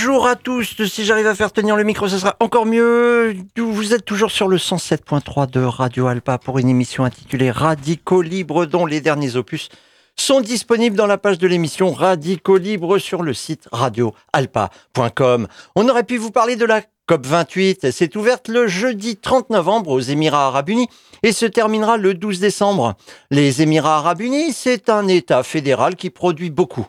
Bonjour à tous. Si j'arrive à faire tenir le micro, ce sera encore mieux. Vous êtes toujours sur le 107.3 de Radio Alpa pour une émission intitulée Radicaux Libre dont les derniers opus sont disponibles dans la page de l'émission Radicaux Libre sur le site radioalpa.com. On aurait pu vous parler de la COP28. C'est ouverte le jeudi 30 novembre aux Émirats Arabes Unis et se terminera le 12 décembre. Les Émirats Arabes Unis, c'est un État fédéral qui produit beaucoup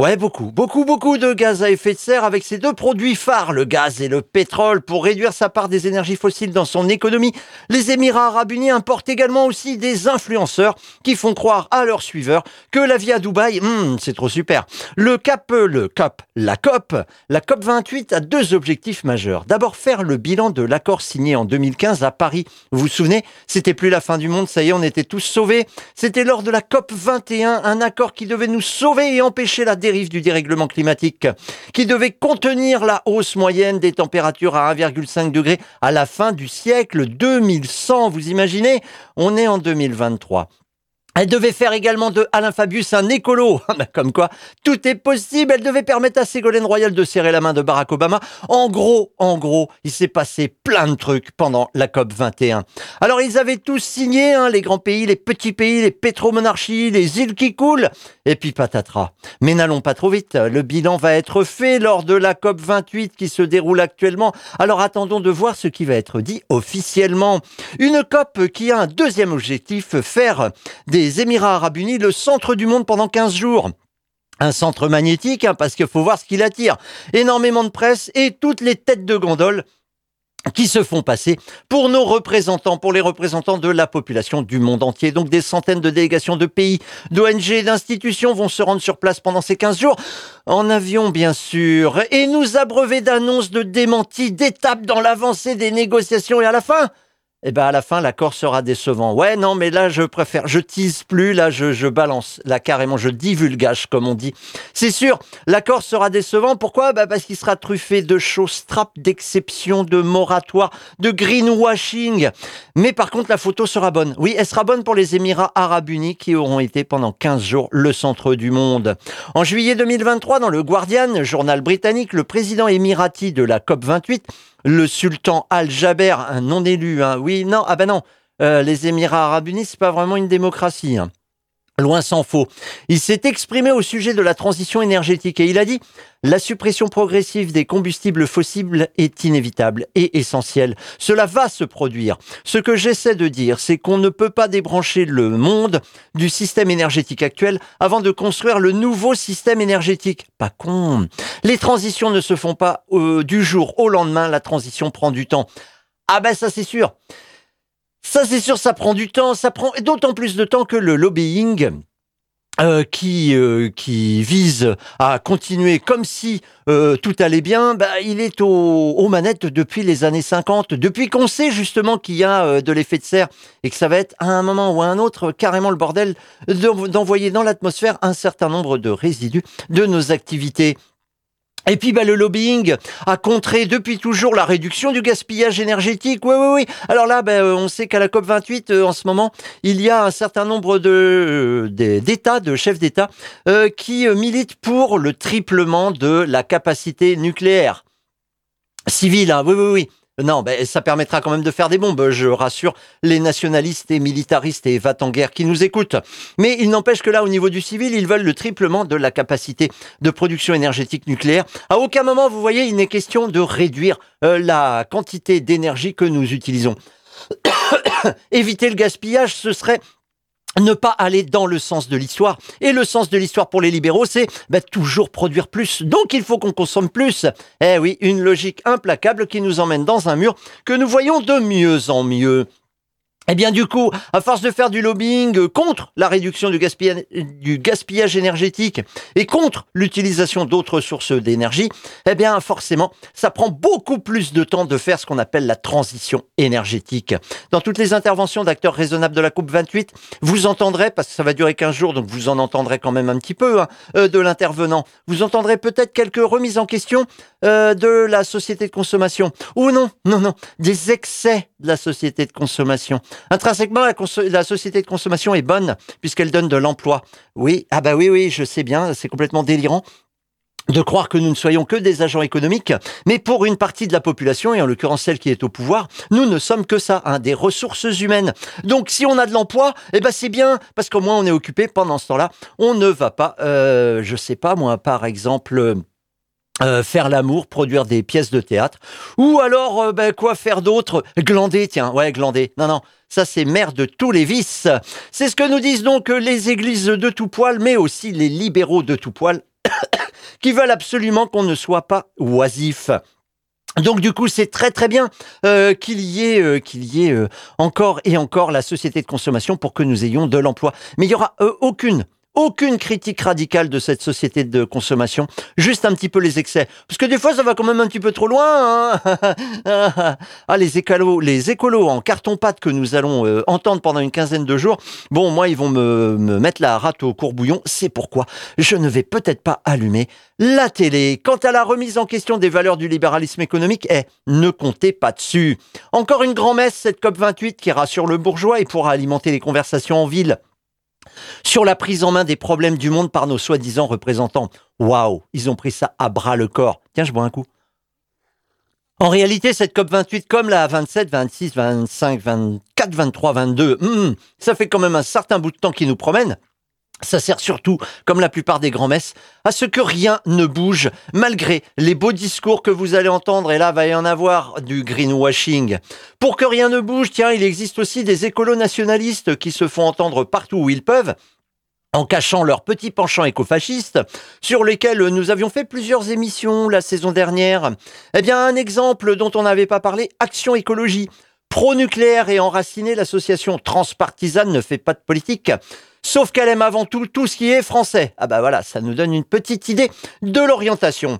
Ouais, beaucoup, beaucoup, beaucoup de gaz à effet de serre avec ces deux produits phares, le gaz et le pétrole, pour réduire sa part des énergies fossiles dans son économie. Les Émirats arabes unis importent également aussi des influenceurs qui font croire à leurs suiveurs que la vie à Dubaï, hmm, c'est trop super. Le CAP, le COP, la COP, la COP 28 a deux objectifs majeurs. D'abord, faire le bilan de l'accord signé en 2015 à Paris. Vous vous souvenez? C'était plus la fin du monde, ça y est, on était tous sauvés. C'était lors de la COP 21, un accord qui devait nous sauver et empêcher la du dérèglement climatique, qui devait contenir la hausse moyenne des températures à 1,5 degré à la fin du siècle 2100. Vous imaginez On est en 2023. Elle devait faire également de Alain Fabius un écolo. Ah, bah, comme quoi, tout est possible. Elle devait permettre à Ségolène Royal de serrer la main de Barack Obama. En gros, en gros, il s'est passé plein de trucs pendant la COP 21. Alors, ils avaient tous signé, hein, les grands pays, les petits pays, les pétromonarchies, les îles qui coulent. Et puis patatras. Mais n'allons pas trop vite. Le bilan va être fait lors de la COP 28 qui se déroule actuellement. Alors, attendons de voir ce qui va être dit officiellement. Une COP qui a un deuxième objectif, faire des Émirats arabes unis le centre du monde pendant 15 jours. Un centre magnétique, hein, parce qu'il faut voir ce qu'il attire. Énormément de presse et toutes les têtes de gondole qui se font passer pour nos représentants, pour les représentants de la population du monde entier. Donc des centaines de délégations de pays, d'ONG, d'institutions vont se rendre sur place pendant ces 15 jours, en avion bien sûr, et nous abreuver d'annonces, de démentis, d'étapes dans l'avancée des négociations et à la fin, eh ben à la fin l'accord sera décevant. Ouais, non, mais là je préfère, je tease plus, là je, je balance, là carrément je divulgage comme on dit. C'est sûr, l'accord sera décevant. Pourquoi? Bah parce qu'il sera truffé de choses trap, d'exceptions, de moratoires, de greenwashing. Mais par contre la photo sera bonne. Oui, elle sera bonne pour les Émirats Arabes Unis qui auront été pendant 15 jours le centre du monde. En juillet 2023, dans le Guardian, journal britannique, le président émirati de la COP 28 le sultan Al-Jaber, un non élu. Hein. Oui, non, ah ben non, euh, les Émirats arabes unis, c'est pas vraiment une démocratie. Hein. Loin s'en faut. Il s'est exprimé au sujet de la transition énergétique et il a dit La suppression progressive des combustibles fossiles est inévitable et essentielle. Cela va se produire. Ce que j'essaie de dire, c'est qu'on ne peut pas débrancher le monde du système énergétique actuel avant de construire le nouveau système énergétique. Pas con. Les transitions ne se font pas euh, du jour au lendemain, la transition prend du temps. Ah ben ça c'est sûr. Ça, c'est sûr, ça prend du temps. Ça prend d'autant plus de temps que le lobbying euh, qui euh, qui vise à continuer comme si euh, tout allait bien, bah, il est aux, manettes depuis les années 50, depuis qu'on sait justement qu'il y a de l'effet de serre et que ça va être à un moment ou à un autre carrément le bordel d'envoyer dans l'atmosphère un certain nombre de résidus de nos activités et puis bah, le lobbying a contré depuis toujours la réduction du gaspillage énergétique. Oui, oui, oui. Alors là, bah, on sait qu'à la COP 28, euh, en ce moment, il y a un certain nombre de euh, d'États, de chefs d'État, euh, qui militent pour le triplement de la capacité nucléaire civile. Hein. Oui, oui, oui. Non, ben, ça permettra quand même de faire des bombes, je rassure les nationalistes et militaristes et va en guerre qui nous écoutent. Mais il n'empêche que là, au niveau du civil, ils veulent le triplement de la capacité de production énergétique nucléaire. À aucun moment, vous voyez, il n'est question de réduire euh, la quantité d'énergie que nous utilisons. Éviter le gaspillage, ce serait ne pas aller dans le sens de l'histoire. Et le sens de l'histoire pour les libéraux, c'est bah, toujours produire plus. Donc il faut qu'on consomme plus. Eh oui, une logique implacable qui nous emmène dans un mur que nous voyons de mieux en mieux. Eh bien, du coup, à force de faire du lobbying contre la réduction du gaspillage, énergétique et contre l'utilisation d'autres sources d'énergie, eh bien, forcément, ça prend beaucoup plus de temps de faire ce qu'on appelle la transition énergétique. Dans toutes les interventions d'acteurs raisonnables de la Coupe 28, vous entendrez, parce que ça va durer 15 jours, donc vous en entendrez quand même un petit peu hein, euh, de l'intervenant, vous entendrez peut-être quelques remises en question euh, de la société de consommation. Ou non, non, non, des excès de la société de consommation. Intrinsèquement, la, société de consommation est bonne puisqu'elle donne de l'emploi. Oui, ah bah oui, oui, je sais bien, c'est complètement délirant. de croire que nous ne soyons que des agents économiques, mais pour une partie de la population, et en l'occurrence celle qui est au pouvoir, nous ne sommes que ça, hein, des ressources humaines. Donc si on a de l'emploi, eh ben c'est bien, parce qu'au moins on est occupé pendant ce temps-là. On ne va pas, euh, je sais pas moi, par exemple... Euh, faire l'amour, produire des pièces de théâtre, ou alors euh, ben, quoi faire d'autre? Glander, tiens, ouais, glander. Non, non, ça c'est mère de tous les vices. C'est ce que nous disent donc les églises de tout poil, mais aussi les libéraux de tout poil qui veulent absolument qu'on ne soit pas oisif. Donc du coup, c'est très très bien euh, qu'il y ait, euh, qu'il y ait euh, encore et encore la société de consommation pour que nous ayons de l'emploi. Mais il y aura aucune aucune critique radicale de cette société de consommation, juste un petit peu les excès. Parce que des fois, ça va quand même un petit peu trop loin. Hein ah, les écolos, les écolos en carton-pâte que nous allons euh, entendre pendant une quinzaine de jours, bon, moi, ils vont me, me mettre la rate au courbouillon. C'est pourquoi je ne vais peut-être pas allumer la télé. Quant à la remise en question des valeurs du libéralisme économique, eh, ne comptez pas dessus. Encore une grand-messe, cette COP28 qui rassure le bourgeois et pourra alimenter les conversations en ville sur la prise en main des problèmes du monde par nos soi-disant représentants. Waouh, ils ont pris ça à bras le corps. Tiens, je bois un coup. En réalité, cette COP28, comme la 27, 26, 25, 24, 23, 22, ça fait quand même un certain bout de temps qu'ils nous promènent. Ça sert surtout, comme la plupart des grands-messes, à ce que rien ne bouge, malgré les beaux discours que vous allez entendre, et là va y en avoir du greenwashing. Pour que rien ne bouge, tiens, il existe aussi des écolos nationalistes qui se font entendre partout où ils peuvent, en cachant leurs petits penchants écofascistes, sur lesquels nous avions fait plusieurs émissions la saison dernière. Eh bien, un exemple dont on n'avait pas parlé, Action Écologie. Pro-nucléaire et enraciné, l'association transpartisane ne fait pas de politique. Sauf qu'elle aime avant tout tout ce qui est français. Ah bah voilà, ça nous donne une petite idée de l'orientation.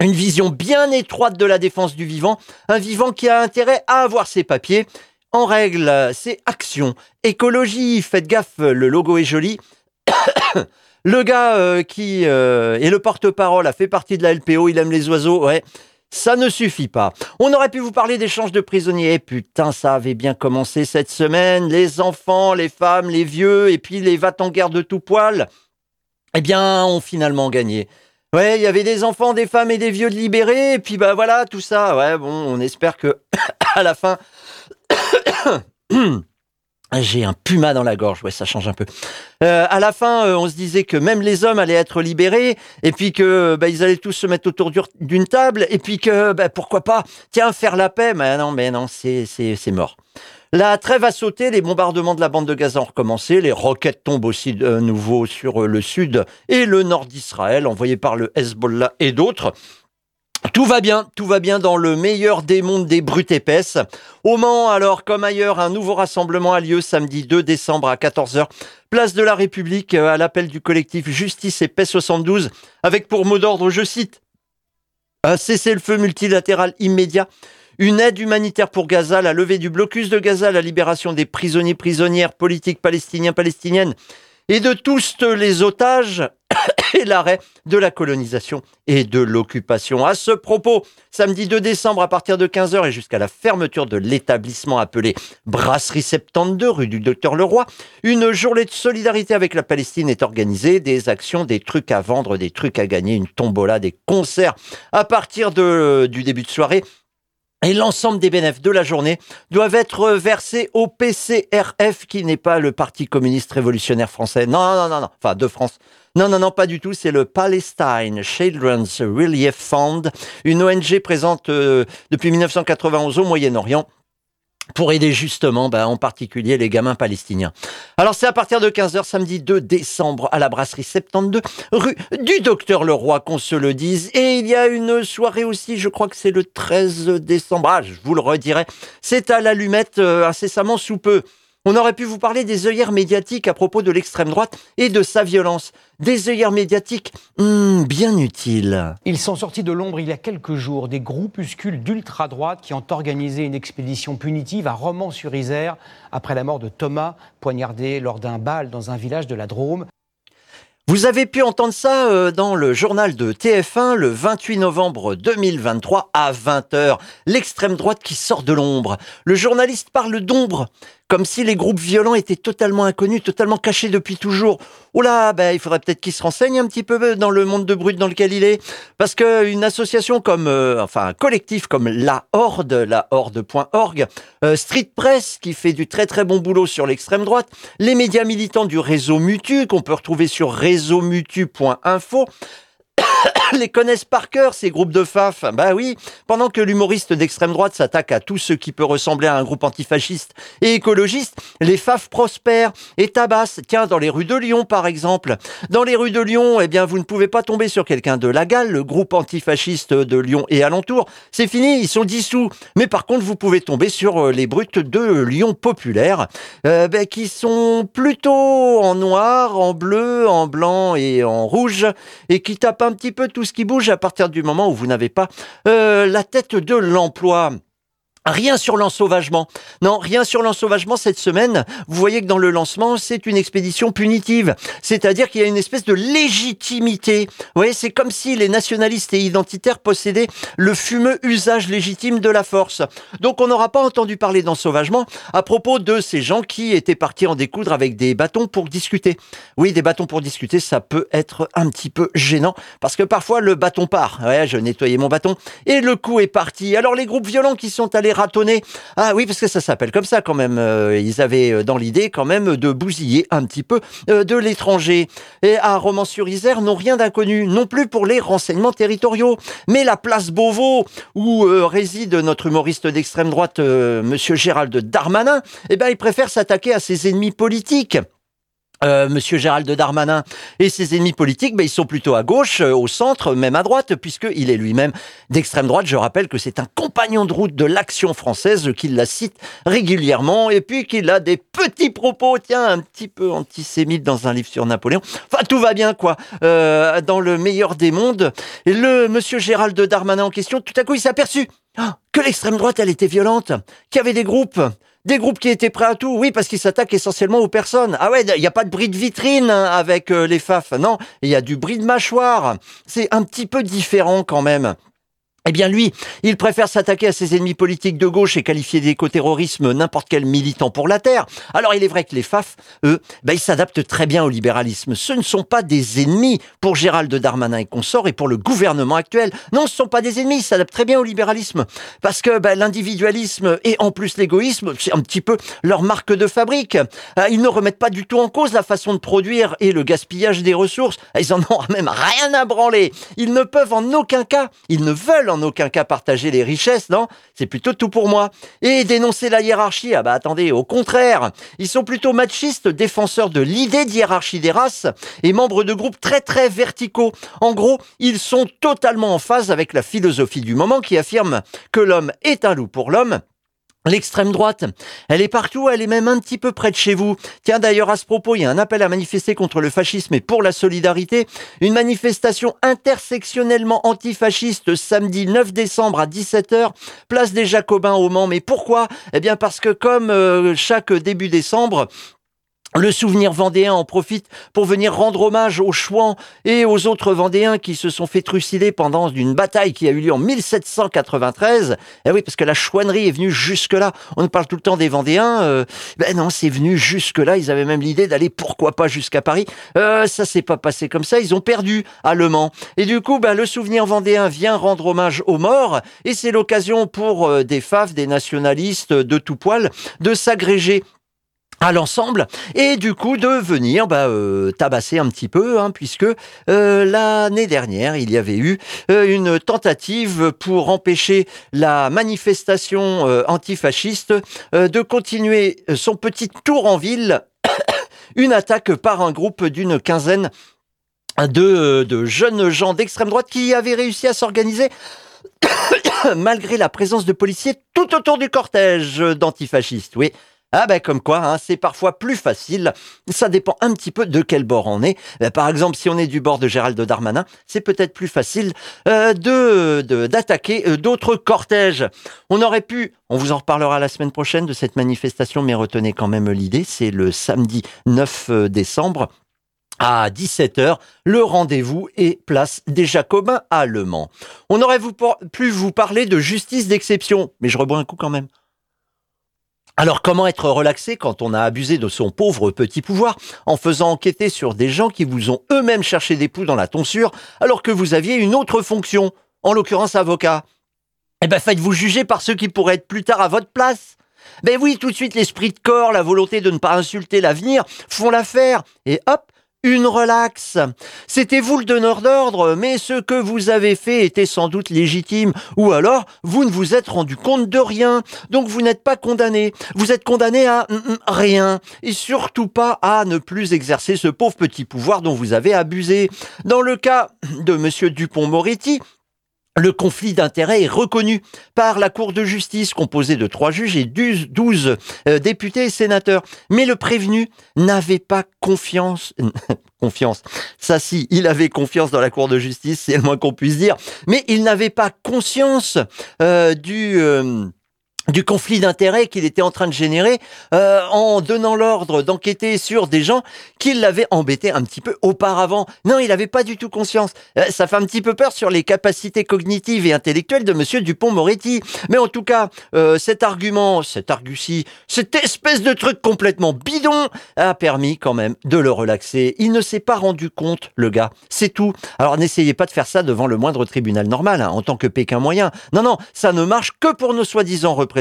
Une vision bien étroite de la défense du vivant, un vivant qui a intérêt à avoir ses papiers. En règle, c'est action, écologie, faites gaffe, le logo est joli. le gars euh, qui euh, est le porte-parole a fait partie de la LPO, il aime les oiseaux, ouais. Ça ne suffit pas. On aurait pu vous parler d'échange de prisonniers. Putain, ça avait bien commencé cette semaine. Les enfants, les femmes, les vieux, et puis les va en guerre de tout poil. Eh bien, ont finalement gagné. Ouais, il y avait des enfants, des femmes et des vieux de libérés, et puis bah voilà, tout ça. Ouais, bon, on espère que à la fin. J'ai un puma dans la gorge, ouais, ça change un peu. Euh, à la fin, euh, on se disait que même les hommes allaient être libérés, et puis que bah, ils allaient tous se mettre autour d'une table, et puis que bah, pourquoi pas, tiens, faire la paix. Mais non, mais non, c'est mort. La trêve a sauté, les bombardements de la bande de Gaza ont recommencé, les roquettes tombent aussi de nouveau sur le sud et le nord d'Israël, envoyés par le Hezbollah et d'autres. Tout va bien, tout va bien dans le meilleur des mondes des brutes épaisses. Au Mans, alors, comme ailleurs, un nouveau rassemblement a lieu samedi 2 décembre à 14h, place de la République, euh, à l'appel du collectif Justice et Paix 72, avec pour mot d'ordre, je cite, un cessez-le-feu multilatéral immédiat, une aide humanitaire pour Gaza, la levée du blocus de Gaza, la libération des prisonniers, prisonnières politiques palestiniens, palestiniennes, et de tous les otages et l'arrêt de la colonisation et de l'occupation. À ce propos, samedi 2 décembre à partir de 15h et jusqu'à la fermeture de l'établissement appelé Brasserie 72 rue du Docteur Leroy, une journée de solidarité avec la Palestine est organisée, des actions, des trucs à vendre, des trucs à gagner, une tombola, des concerts à partir de, du début de soirée et l'ensemble des bénéfices de la journée doivent être versés au PCRF, qui n'est pas le Parti communiste révolutionnaire français. Non, non, non, non, enfin de France. Non, non, non, pas du tout. C'est le Palestine Children's Relief Fund, une ONG présente euh, depuis 1991 au Moyen-Orient pour aider justement ben, en particulier les gamins palestiniens. Alors c'est à partir de 15h samedi 2 décembre à la brasserie 72 rue du Docteur Leroy qu'on se le dise. Et il y a une soirée aussi je crois que c'est le 13 décembre. Ah, je vous le redirai. C'est à l'allumette euh, incessamment sous peu on aurait pu vous parler des œillères médiatiques à propos de l'extrême droite et de sa violence. Des œillères médiatiques hmm, bien utiles. Ils sont sortis de l'ombre il y a quelques jours, des groupuscules d'ultra-droite qui ont organisé une expédition punitive à Romans-sur-Isère après la mort de Thomas, poignardé lors d'un bal dans un village de la Drôme. Vous avez pu entendre ça euh, dans le journal de TF1 le 28 novembre 2023 à 20h. L'extrême droite qui sort de l'ombre. Le journaliste parle d'ombre comme si les groupes violents étaient totalement inconnus, totalement cachés depuis toujours. Oula, ben, il faudrait peut-être qu'il se renseigne un petit peu dans le monde de brut dans lequel il est, parce qu'une association comme, euh, enfin un collectif comme la Horde, la Horde.org, euh, Street Press qui fait du très très bon boulot sur l'extrême droite, les médias militants du réseau Mutu qu'on peut retrouver sur réseauxmutu.info, les connaissent par cœur, ces groupes de FAF. Bah oui, pendant que l'humoriste d'extrême droite s'attaque à tout ce qui peut ressembler à un groupe antifasciste et écologiste, les FAF prospèrent et tabassent. Tiens, dans les rues de Lyon, par exemple. Dans les rues de Lyon, eh bien, vous ne pouvez pas tomber sur quelqu'un de la Galle, le groupe antifasciste de Lyon et alentour. C'est fini, ils sont dissous. Mais par contre, vous pouvez tomber sur euh, les brutes de Lyon populaire, euh, ben, qui sont plutôt en noir, en bleu, en blanc et en rouge, et qui tapent un petit peu tout ce qui bouge à partir du moment où vous n'avez pas euh, la tête de l'emploi. Rien sur l'ensauvagement. Non, rien sur l'ensauvagement cette semaine. Vous voyez que dans le lancement, c'est une expédition punitive. C'est-à-dire qu'il y a une espèce de légitimité. Vous voyez, c'est comme si les nationalistes et identitaires possédaient le fumeux usage légitime de la force. Donc on n'aura pas entendu parler d'ensauvagement à propos de ces gens qui étaient partis en découdre avec des bâtons pour discuter. Oui, des bâtons pour discuter, ça peut être un petit peu gênant parce que parfois le bâton part. Ouais, je nettoyais mon bâton et le coup est parti. Alors les groupes violents qui sont allés Ah oui, parce que ça s'appelle comme ça quand même. Euh, ils avaient euh, dans l'idée quand même de bousiller un petit peu euh, de l'étranger. Et à Romans-sur-Isère, n'ont rien d'inconnu, non plus pour les renseignements territoriaux. Mais la place Beauvau, où réside notre humoriste d'extrême droite, Monsieur Gérald Darmanin, eh ben, il préfère s'attaquer à ses ennemis politiques. Euh, Monsieur Gérald Darmanin et ses ennemis politiques, ben, ils sont plutôt à gauche, euh, au centre, même à droite, puisqu'il est lui-même d'extrême droite. Je rappelle que c'est un compagnon de route de l'action française, qu'il la cite régulièrement, et puis qu'il a des petits propos, tiens, un petit peu antisémites dans un livre sur Napoléon. Enfin, tout va bien, quoi, euh, dans le meilleur des mondes. Et le Monsieur Gérald Darmanin en question, tout à coup, il s'est aperçu ah, que l'extrême droite, elle était violente, qu'il y avait des groupes des groupes qui étaient prêts à tout, oui, parce qu'ils s'attaquent essentiellement aux personnes. Ah ouais, il n'y a pas de bris de vitrine hein, avec euh, les FAF, non, il y a du bris de mâchoire. C'est un petit peu différent quand même. Eh bien lui, il préfère s'attaquer à ses ennemis politiques de gauche et qualifier d'écoterrorisme n'importe quel militant pour la Terre. Alors il est vrai que les FAF, eux, ben, ils s'adaptent très bien au libéralisme. Ce ne sont pas des ennemis pour Gérald Darmanin et consorts et pour le gouvernement actuel. Non, ce ne sont pas des ennemis, ils s'adaptent très bien au libéralisme. Parce que ben, l'individualisme et en plus l'égoïsme, c'est un petit peu leur marque de fabrique. Euh, ils ne remettent pas du tout en cause la façon de produire et le gaspillage des ressources. Ils en ont même rien à branler. Ils ne peuvent en aucun cas, ils ne veulent en en aucun cas partager les richesses, non C'est plutôt tout pour moi. Et dénoncer la hiérarchie, ah bah attendez, au contraire, ils sont plutôt machistes, défenseurs de l'idée de hiérarchie des races et membres de groupes très très verticaux. En gros, ils sont totalement en phase avec la philosophie du moment qui affirme que l'homme est un loup pour l'homme L'extrême droite, elle est partout, elle est même un petit peu près de chez vous. Tiens d'ailleurs à ce propos, il y a un appel à manifester contre le fascisme et pour la solidarité. Une manifestation intersectionnellement antifasciste samedi 9 décembre à 17h, place des Jacobins au Mans. Mais pourquoi? Eh bien parce que comme euh, chaque début décembre, le souvenir vendéen en profite pour venir rendre hommage aux Chouans et aux autres Vendéens qui se sont fait trucider pendant une bataille qui a eu lieu en 1793. Eh oui, parce que la chouannerie est venue jusque-là. On parle tout le temps des Vendéens. Euh, ben non, c'est venu jusque-là. Ils avaient même l'idée d'aller, pourquoi pas, jusqu'à Paris. Euh, ça s'est pas passé comme ça. Ils ont perdu à Le Mans. Et du coup, ben, le souvenir vendéen vient rendre hommage aux morts. Et c'est l'occasion pour euh, des faves, des nationalistes de tout poil, de s'agréger à l'ensemble et du coup de venir bah, euh, tabasser un petit peu hein, puisque euh, l'année dernière il y avait eu euh, une tentative pour empêcher la manifestation antifasciste de continuer son petit tour en ville. Une attaque par un groupe d'une quinzaine de, de jeunes gens d'extrême droite qui avaient réussi à s'organiser malgré la présence de policiers tout autour du cortège d'antifascistes. Oui ah ben comme quoi, hein, c'est parfois plus facile. Ça dépend un petit peu de quel bord on est. Ben, par exemple, si on est du bord de Gérald Darmanin, c'est peut-être plus facile euh, de d'attaquer euh, d'autres cortèges. On aurait pu, on vous en reparlera la semaine prochaine de cette manifestation, mais retenez quand même l'idée, c'est le samedi 9 euh, décembre. À 17h, le rendez-vous est place des Jacobins à Le Mans. On aurait pu vous parler de justice d'exception, mais je rebois un coup quand même. Alors comment être relaxé quand on a abusé de son pauvre petit pouvoir en faisant enquêter sur des gens qui vous ont eux-mêmes cherché des poux dans la tonsure alors que vous aviez une autre fonction, en l'occurrence avocat? Eh ben faites-vous juger par ceux qui pourraient être plus tard à votre place. Ben oui, tout de suite l'esprit de corps, la volonté de ne pas insulter l'avenir font l'affaire et hop, une relaxe. C'était vous le donneur d'ordre, mais ce que vous avez fait était sans doute légitime, ou alors vous ne vous êtes rendu compte de rien, donc vous n'êtes pas condamné. Vous êtes condamné à mm, mm, rien, et surtout pas à ne plus exercer ce pauvre petit pouvoir dont vous avez abusé. Dans le cas de Monsieur Dupont-Moretti, le conflit d'intérêts est reconnu par la Cour de justice composée de trois juges et douze euh, députés et sénateurs. Mais le prévenu n'avait pas confiance. confiance. Ça si, il avait confiance dans la Cour de justice, c'est le moins qu'on puisse dire. Mais il n'avait pas conscience euh, du... Euh, du conflit d'intérêts qu'il était en train de générer euh, en donnant l'ordre d'enquêter sur des gens qui l'avaient embêté un petit peu auparavant. Non, il n'avait pas du tout conscience. Euh, ça fait un petit peu peur sur les capacités cognitives et intellectuelles de Monsieur Dupont-Moretti. Mais en tout cas, euh, cet argument, cet argutie, cette espèce de truc complètement bidon a permis quand même de le relaxer. Il ne s'est pas rendu compte, le gars. C'est tout. Alors n'essayez pas de faire ça devant le moindre tribunal normal, hein, en tant que Pékin moyen. Non, non, ça ne marche que pour nos soi-disant représentants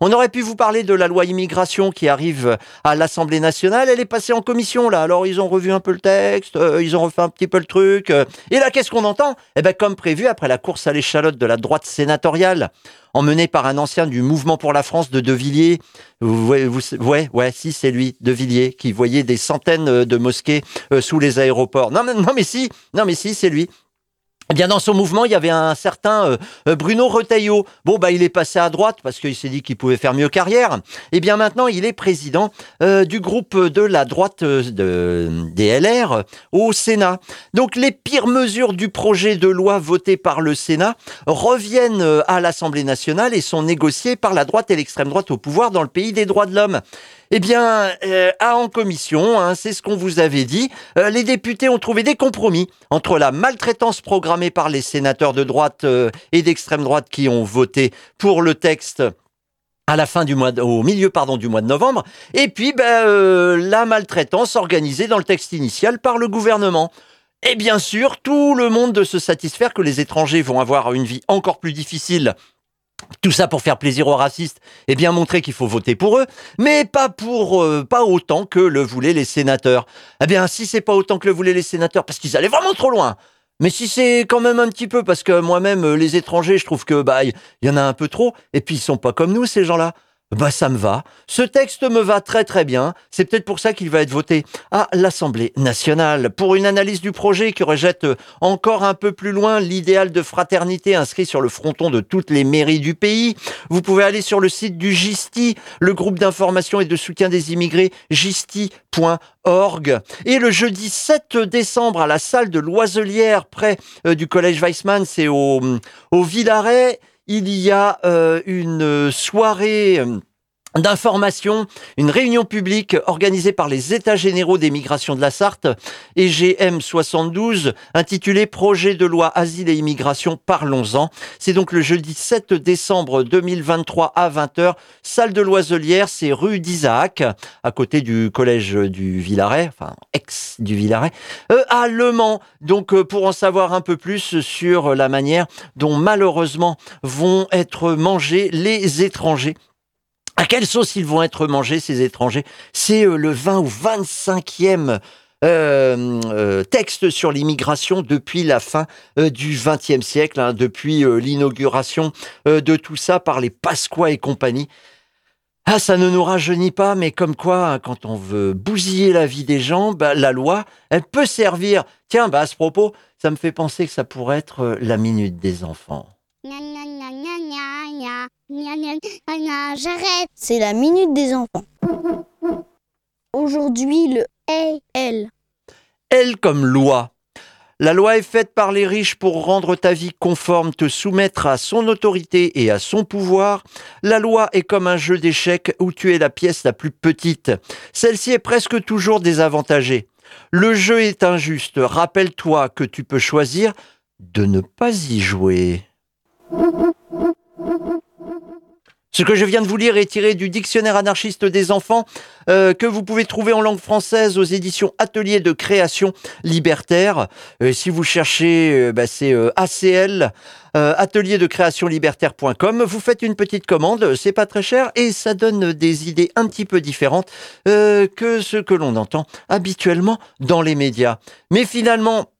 on aurait pu vous parler de la loi immigration qui arrive à l'Assemblée nationale. Elle est passée en commission là. Alors ils ont revu un peu le texte, euh, ils ont refait un petit peu le truc. Euh. et là, qu'est-ce qu'on entend? Eh ben, comme prévu, après la course à l'échalote de la droite sénatoriale, emmenée par un ancien du Mouvement pour la France de De Villiers. Vous, vous, ouais, ouais, si, c'est lui, De Villiers, qui voyait des centaines euh, de mosquées sous les aéroports. Non, non, mais si, non, mais si, c'est lui. Eh bien, dans son mouvement, il y avait un certain euh, euh, Bruno Retailleau. Bon, bah, il est passé à droite parce qu'il s'est dit qu'il pouvait faire mieux carrière. Eh bien, maintenant, il est président euh, du groupe de la droite de, des LR au Sénat. Donc, les pires mesures du projet de loi voté par le Sénat reviennent à l'Assemblée nationale et sont négociées par la droite et l'extrême droite au pouvoir dans le pays des droits de l'homme. Eh bien, euh, en commission, hein, c'est ce qu'on vous avait dit, euh, les députés ont trouvé des compromis entre la maltraitance programmée par les sénateurs de droite euh, et d'extrême droite qui ont voté pour le texte à la fin du mois, au milieu du mois de novembre, et puis ben, la maltraitance organisée dans le texte initial par le gouvernement. Et bien sûr, tout le monde de se satisfaire que les étrangers vont avoir une vie encore plus difficile tout ça pour faire plaisir aux racistes et bien montrer qu'il faut voter pour eux, mais pas pour euh, pas autant que le voulaient les sénateurs. Eh bien, si c'est pas autant que le voulaient les sénateurs, parce qu'ils allaient vraiment trop loin. Mais si c'est quand même un petit peu, parce que moi-même, euh, les étrangers, je trouve que bah il y en a un peu trop, et puis ils sont pas comme nous ces gens-là. Bah ça me va. Ce texte me va très très bien. C'est peut-être pour ça qu'il va être voté à l'Assemblée nationale pour une analyse du projet qui rejette encore un peu plus loin l'idéal de fraternité inscrit sur le fronton de toutes les mairies du pays. Vous pouvez aller sur le site du GISTI, le groupe d'information et de soutien des immigrés, gisti.org. Et le jeudi 7 décembre à la salle de Loiselière près euh, du collège Weissmann, c'est au, au Villaret il y a euh, une soirée euh, d'information, une réunion publique organisée par les États généraux des migrations de la Sarthe, EGM 72, intitulée Projet de loi Asile et immigration, parlons-en. C'est donc le jeudi 7 décembre 2023 à 20h, salle de Loiselière, c'est rue d'Isaac, à côté du collège du Villaret, enfin ex du Villaret, euh, à Le Mans. Donc euh, pour en savoir un peu plus sur la manière dont malheureusement vont être mangés les étrangers à quelle sauce ils vont être mangés, ces étrangers? C'est euh, le 20 ou 25e euh, euh, texte sur l'immigration depuis la fin du XXe siècle, hein, depuis l'inauguration de tout ça par les Pasqua et compagnie. Ah, ça ne nous rajeunit pas, mais comme quoi, hein, quand on veut bousiller la vie des gens, bah, la loi, elle peut servir. Tiens, bah, à ce propos, ça me fait penser que ça pourrait être la minute des enfants. J'arrête. C'est la minute des enfants. Aujourd'hui, le L. L comme loi. La loi est faite par les riches pour rendre ta vie conforme, te soumettre à son autorité et à son pouvoir. La loi est comme un jeu d'échecs où tu es la pièce la plus petite. Celle-ci est presque toujours désavantagée. Le jeu est injuste. Rappelle-toi que tu peux choisir de ne pas y jouer. Ce que je viens de vous lire est tiré du dictionnaire anarchiste des enfants euh, que vous pouvez trouver en langue française aux éditions Atelier de création libertaire. Euh, si vous cherchez, euh, bah, c'est ACL, atelier de création libertaire.com. Vous faites une petite commande, c'est pas très cher et ça donne des idées un petit peu différentes que ce que l'on entend habituellement dans les médias. Mais finalement,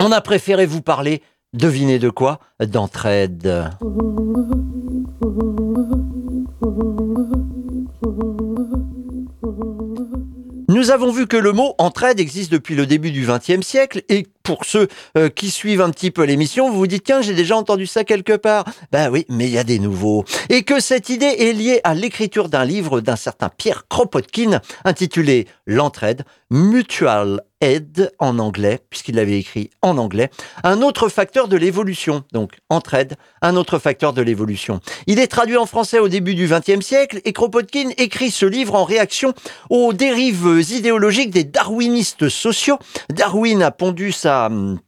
on a préféré vous parler, devinez de quoi? D'entraide. Nous avons vu que le mot entraide existe depuis le début du XXe siècle et pour ceux euh, qui suivent un petit peu l'émission, vous vous dites tiens j'ai déjà entendu ça quelque part. Ben oui, mais il y a des nouveaux. Et que cette idée est liée à l'écriture d'un livre d'un certain Pierre Kropotkin intitulé L'entraide, Mutual aide en anglais, puisqu'il l'avait écrit en anglais, un autre facteur de l'évolution, donc entraide, un autre facteur de l'évolution. Il est traduit en français au début du XXe siècle et Kropotkin écrit ce livre en réaction aux dérives idéologiques des darwinistes sociaux. Darwin a pondu sa um,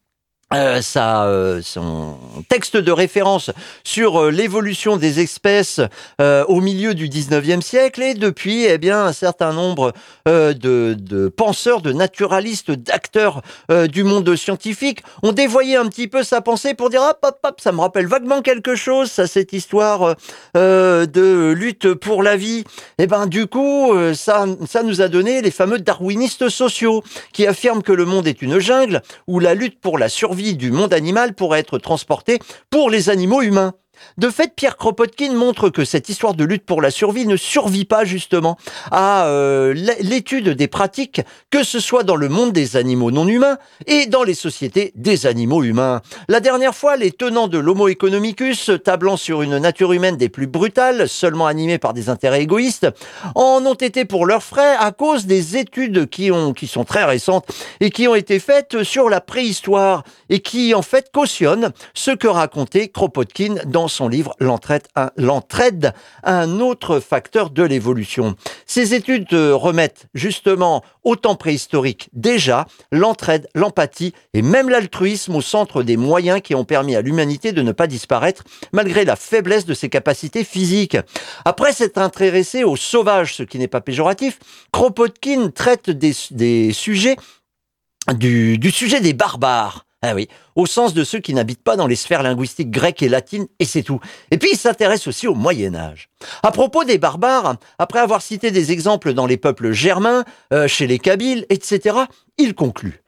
euh, ça, euh, son texte de référence sur euh, l'évolution des espèces au milieu du 19e siècle et depuis, eh bien, un certain nombre de, de, penseurs, de naturalistes, d'acteurs du monde scientifique ont dévoyé un petit peu sa pensée pour dire hop, hop, hop, ça me rappelle vaguement quelque chose, ça, cette histoire de lutte pour la vie. Et eh ben, du coup, ça, ça nous a donné les fameux darwinistes sociaux qui affirment que le monde est une jungle où la lutte pour la survie du monde animal pourrait être transportée pour les animaux humains. De fait, Pierre Kropotkin montre que cette histoire de lutte pour la survie ne survit pas justement à euh, l'étude des pratiques, que ce soit dans le monde des animaux non humains et dans les sociétés des animaux humains. La dernière fois, les tenants de l'Homo economicus, tablant sur une nature humaine des plus brutales, seulement animée par des intérêts égoïstes, en ont été pour leurs frais à cause des études qui, ont, qui sont très récentes et qui ont été faites sur la préhistoire et qui en fait cautionnent ce que racontait Kropotkin dans son livre L'entraide, un autre facteur de l'évolution. Ces études remettent justement au temps préhistorique déjà l'entraide, l'empathie et même l'altruisme au centre des moyens qui ont permis à l'humanité de ne pas disparaître malgré la faiblesse de ses capacités physiques. Après s'être intéressé aux sauvages, ce qui n'est pas péjoratif, Kropotkin traite des, sujets du sujet des barbares. Ah oui, au sens de ceux qui n'habitent pas dans les sphères linguistiques grecques et latines, et c'est tout. Et puis il s'intéresse aussi au Moyen Âge. À propos des barbares, après avoir cité des exemples dans les peuples germains, euh, chez les Kabyles, etc., il conclut.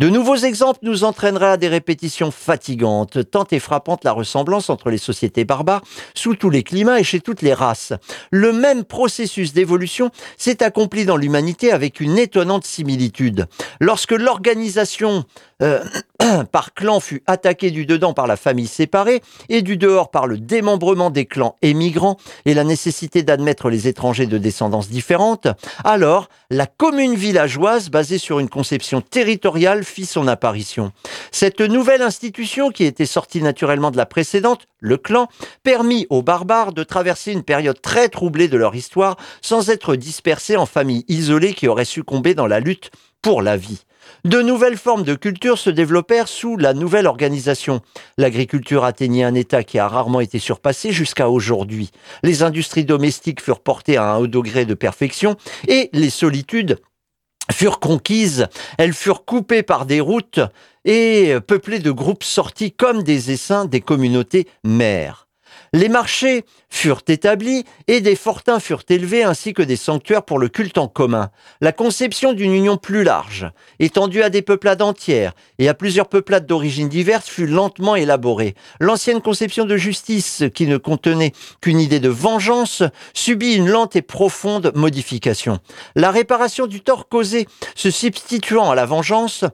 De nouveaux exemples nous entraîneraient à des répétitions fatigantes, tant est frappante la ressemblance entre les sociétés barbares, sous tous les climats et chez toutes les races. Le même processus d'évolution s'est accompli dans l'humanité avec une étonnante similitude. Lorsque l'organisation euh, par clan fut attaquée du dedans par la famille séparée et du dehors par le démembrement des clans émigrants et la nécessité d'admettre les étrangers de descendance différentes, alors la commune villageoise basée sur une conception territoriale fit son apparition. Cette nouvelle institution qui était sortie naturellement de la précédente, le clan, permit aux barbares de traverser une période très troublée de leur histoire sans être dispersés en familles isolées qui auraient succombé dans la lutte pour la vie. De nouvelles formes de culture se développèrent sous la nouvelle organisation. L'agriculture atteignit un état qui a rarement été surpassé jusqu'à aujourd'hui. Les industries domestiques furent portées à un haut degré de perfection et les solitudes furent conquises, elles furent coupées par des routes et peuplées de groupes sortis comme des essaims des communautés mères. Les marchés furent établis et des fortins furent élevés ainsi que des sanctuaires pour le culte en commun. La conception d'une union plus large, étendue à des peuplades entières et à plusieurs peuplades d'origines diverses fut lentement élaborée. L'ancienne conception de justice, qui ne contenait qu'une idée de vengeance, subit une lente et profonde modification. La réparation du tort causé se substituant à la vengeance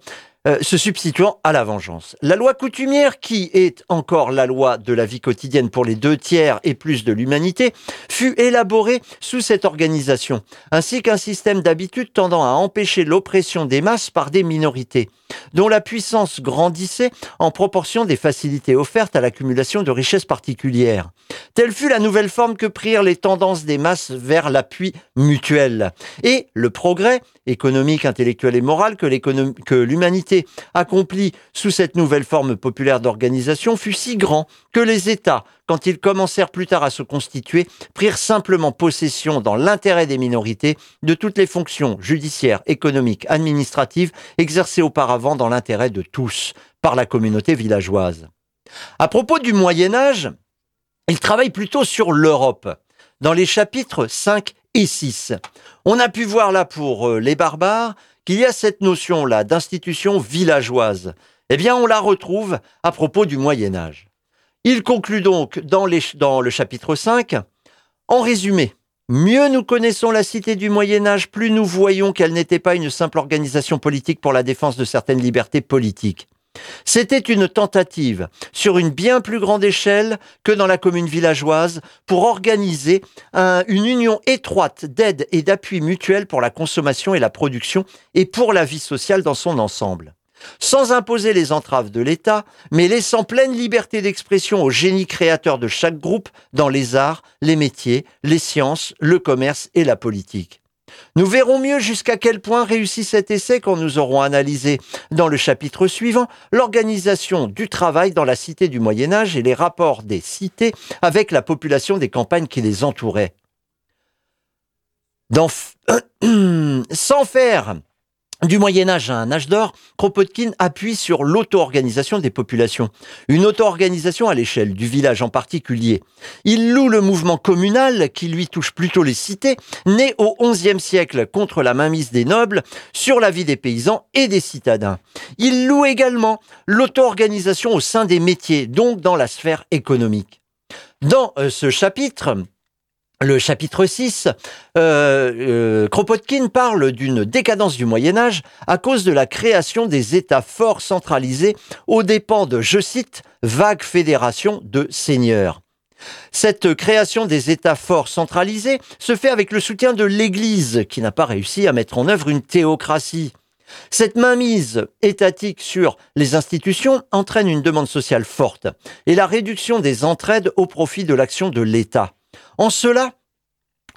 euh, se substituant à la vengeance. La loi coutumière, qui est encore la loi de la vie quotidienne pour les deux tiers et plus de l'humanité, fut élaborée sous cette organisation, ainsi qu'un système d'habitude tendant à empêcher l'oppression des masses par des minorités, dont la puissance grandissait en proportion des facilités offertes à l'accumulation de richesses particulières. Telle fut la nouvelle forme que prirent les tendances des masses vers l'appui mutuel. Et le progrès économique, intellectuel et moral que l'humanité accompli sous cette nouvelle forme populaire d'organisation fut si grand que les États, quand ils commencèrent plus tard à se constituer, prirent simplement possession dans l'intérêt des minorités de toutes les fonctions judiciaires, économiques, administratives exercées auparavant dans l'intérêt de tous par la communauté villageoise. À propos du Moyen Âge, il travaille plutôt sur l'Europe, dans les chapitres 5 et 6. On a pu voir là pour euh, les barbares qu'il y a cette notion-là d'institution villageoise. Eh bien, on la retrouve à propos du Moyen Âge. Il conclut donc dans, le chapitre 5, en résumé, Mieux nous connaissons la cité du Moyen Âge, plus nous voyons qu'elle n'était pas une simple organisation politique pour la défense de certaines libertés politiques. C'était une tentative, sur une bien plus grande échelle que dans la commune villageoise, pour organiser une union étroite d'aide et d'appui mutuel pour la consommation et la production et pour la vie sociale dans son ensemble. Sans imposer les entraves de l'État, mais laissant pleine liberté d'expression au génie créateur de chaque groupe dans les arts, les métiers, les sciences, le commerce et la politique. Nous verrons mieux jusqu'à quel point réussit cet essai quand nous aurons analysé dans le chapitre suivant l'organisation du travail dans la cité du Moyen Âge et les rapports des cités avec la population des campagnes qui les entouraient. Sans faire du Moyen Âge à un âge d'or, Kropotkin appuie sur l'auto-organisation des populations, une auto-organisation à l'échelle du village en particulier. Il loue le mouvement communal, qui lui touche plutôt les cités, né au XIe siècle contre la mainmise des nobles sur la vie des paysans et des citadins. Il loue également l'auto-organisation au sein des métiers, donc dans la sphère économique. Dans euh, ce chapitre, le chapitre 6, euh, euh, Kropotkin parle d'une décadence du Moyen Âge à cause de la création des États forts centralisés aux dépens de, je cite, vagues fédérations de seigneurs. Cette création des États forts centralisés se fait avec le soutien de l'Église, qui n'a pas réussi à mettre en œuvre une théocratie. Cette mainmise étatique sur les institutions entraîne une demande sociale forte et la réduction des entraides au profit de l'action de l'État. En cela,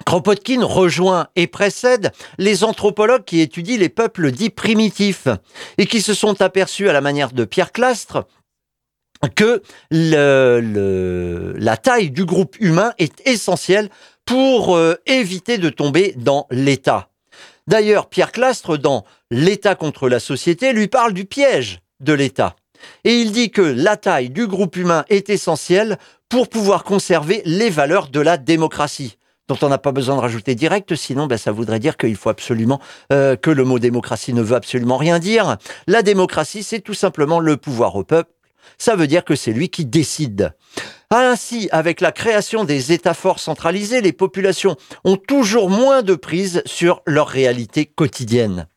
Kropotkin rejoint et précède les anthropologues qui étudient les peuples dits primitifs et qui se sont aperçus à la manière de Pierre Clastre que la taille du groupe humain est essentielle pour euh, éviter de tomber dans l'État. D'ailleurs, Pierre Clastre, dans L'État contre la société, lui parle du piège de l'État. Et il dit que la taille du groupe humain est essentielle pour pouvoir conserver les valeurs de la démocratie dont on n'a pas besoin de rajouter direct, sinon ben, ça voudrait dire qu'il faut absolument euh, que le mot démocratie ne veut absolument rien dire. La démocratie, c'est tout simplement le pouvoir au peuple. Ça veut dire que c'est lui qui décide. Ainsi, avec la création des États forts centralisés, les populations ont toujours moins de prise sur leur réalité quotidienne.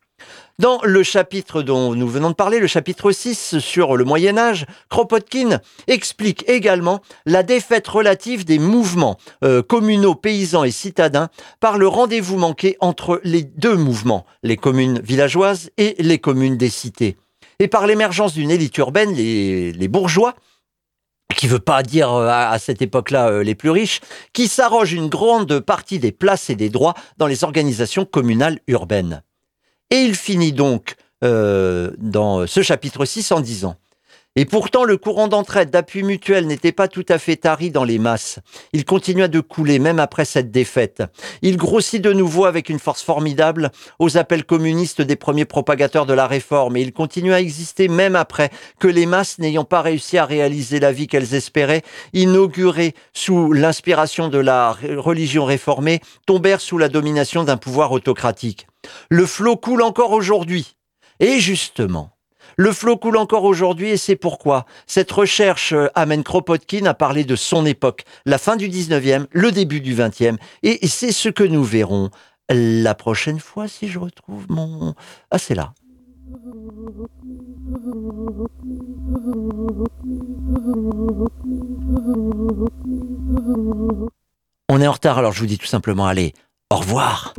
Dans le chapitre dont nous venons de parler, le chapitre 6 sur le Moyen Âge, Kropotkin explique également la défaite relative des mouvements euh, communaux, paysans et citadins par le rendez-vous manqué entre les deux mouvements, les communes villageoises et les communes des cités. Et par l'émergence d'une élite urbaine, les, bourgeois, qui veut pas dire euh, à, cette époque-là euh, les plus riches, qui s'arrogent une grande partie des places et des droits dans les organisations communales urbaines. Et il finit donc euh, dans ce chapitre 6 en disant et pourtant, le courant d'entraide, d'appui mutuel n'était pas tout à fait tari dans les masses. Il continua de couler, même après cette défaite. Il grossit de nouveau avec une force formidable aux appels communistes des premiers propagateurs de la réforme, et il continue à exister même après que les masses, n'ayant pas réussi à réaliser la vie qu'elles espéraient, inaugurées sous l'inspiration de la religion réformée, tombèrent sous la domination d'un pouvoir autocratique. Le flot coule encore aujourd'hui. Et justement, le flot coule encore aujourd'hui et c'est pourquoi cette recherche euh, amène Kropotkin à parler de son époque, la fin du 19e, le début du 20e. Et c'est ce que nous verrons la prochaine fois si je retrouve mon... Ah, c'est là. On est en retard, alors je vous dis tout simplement, allez, au revoir.